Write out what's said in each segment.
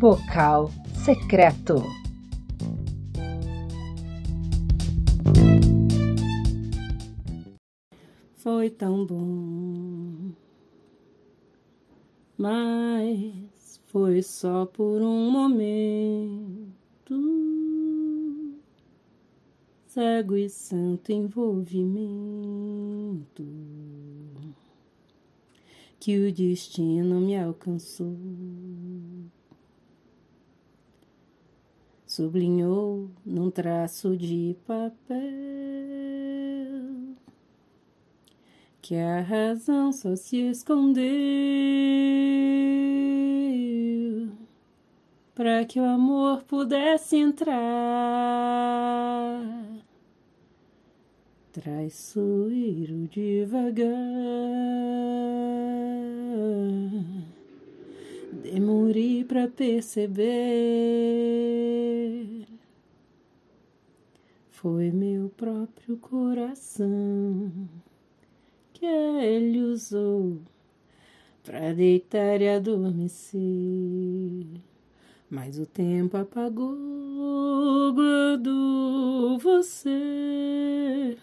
Vocal secreto. Foi tão bom, mas foi só por um momento. Cego e santo envolvimento que o destino me alcançou. Sublinhou num traço de papel que a razão só se escondeu para que o amor pudesse entrar. Traiçoeiro devagar, demorei para perceber. Foi meu próprio coração que ele usou para deitar e adormecer. Mas o tempo apagou, guardou você.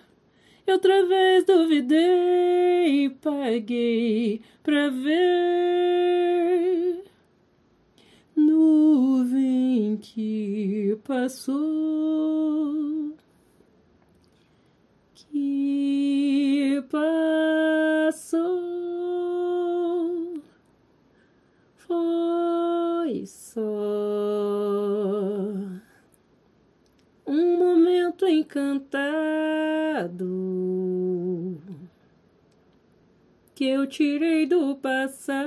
Eu outra vez duvidei e paguei pra ver. Que passou, que passou, foi só um momento encantado que eu tirei do passado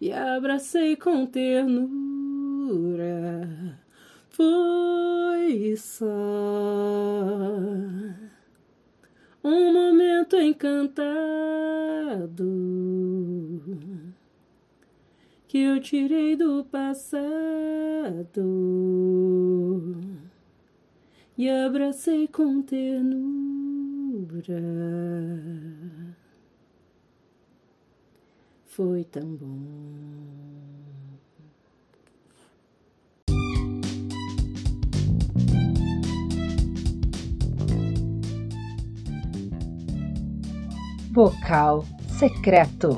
e abracei com ternura. Foi só um momento encantado que eu tirei do passado e abracei com ternura. Foi tão bom. Vocal secreto.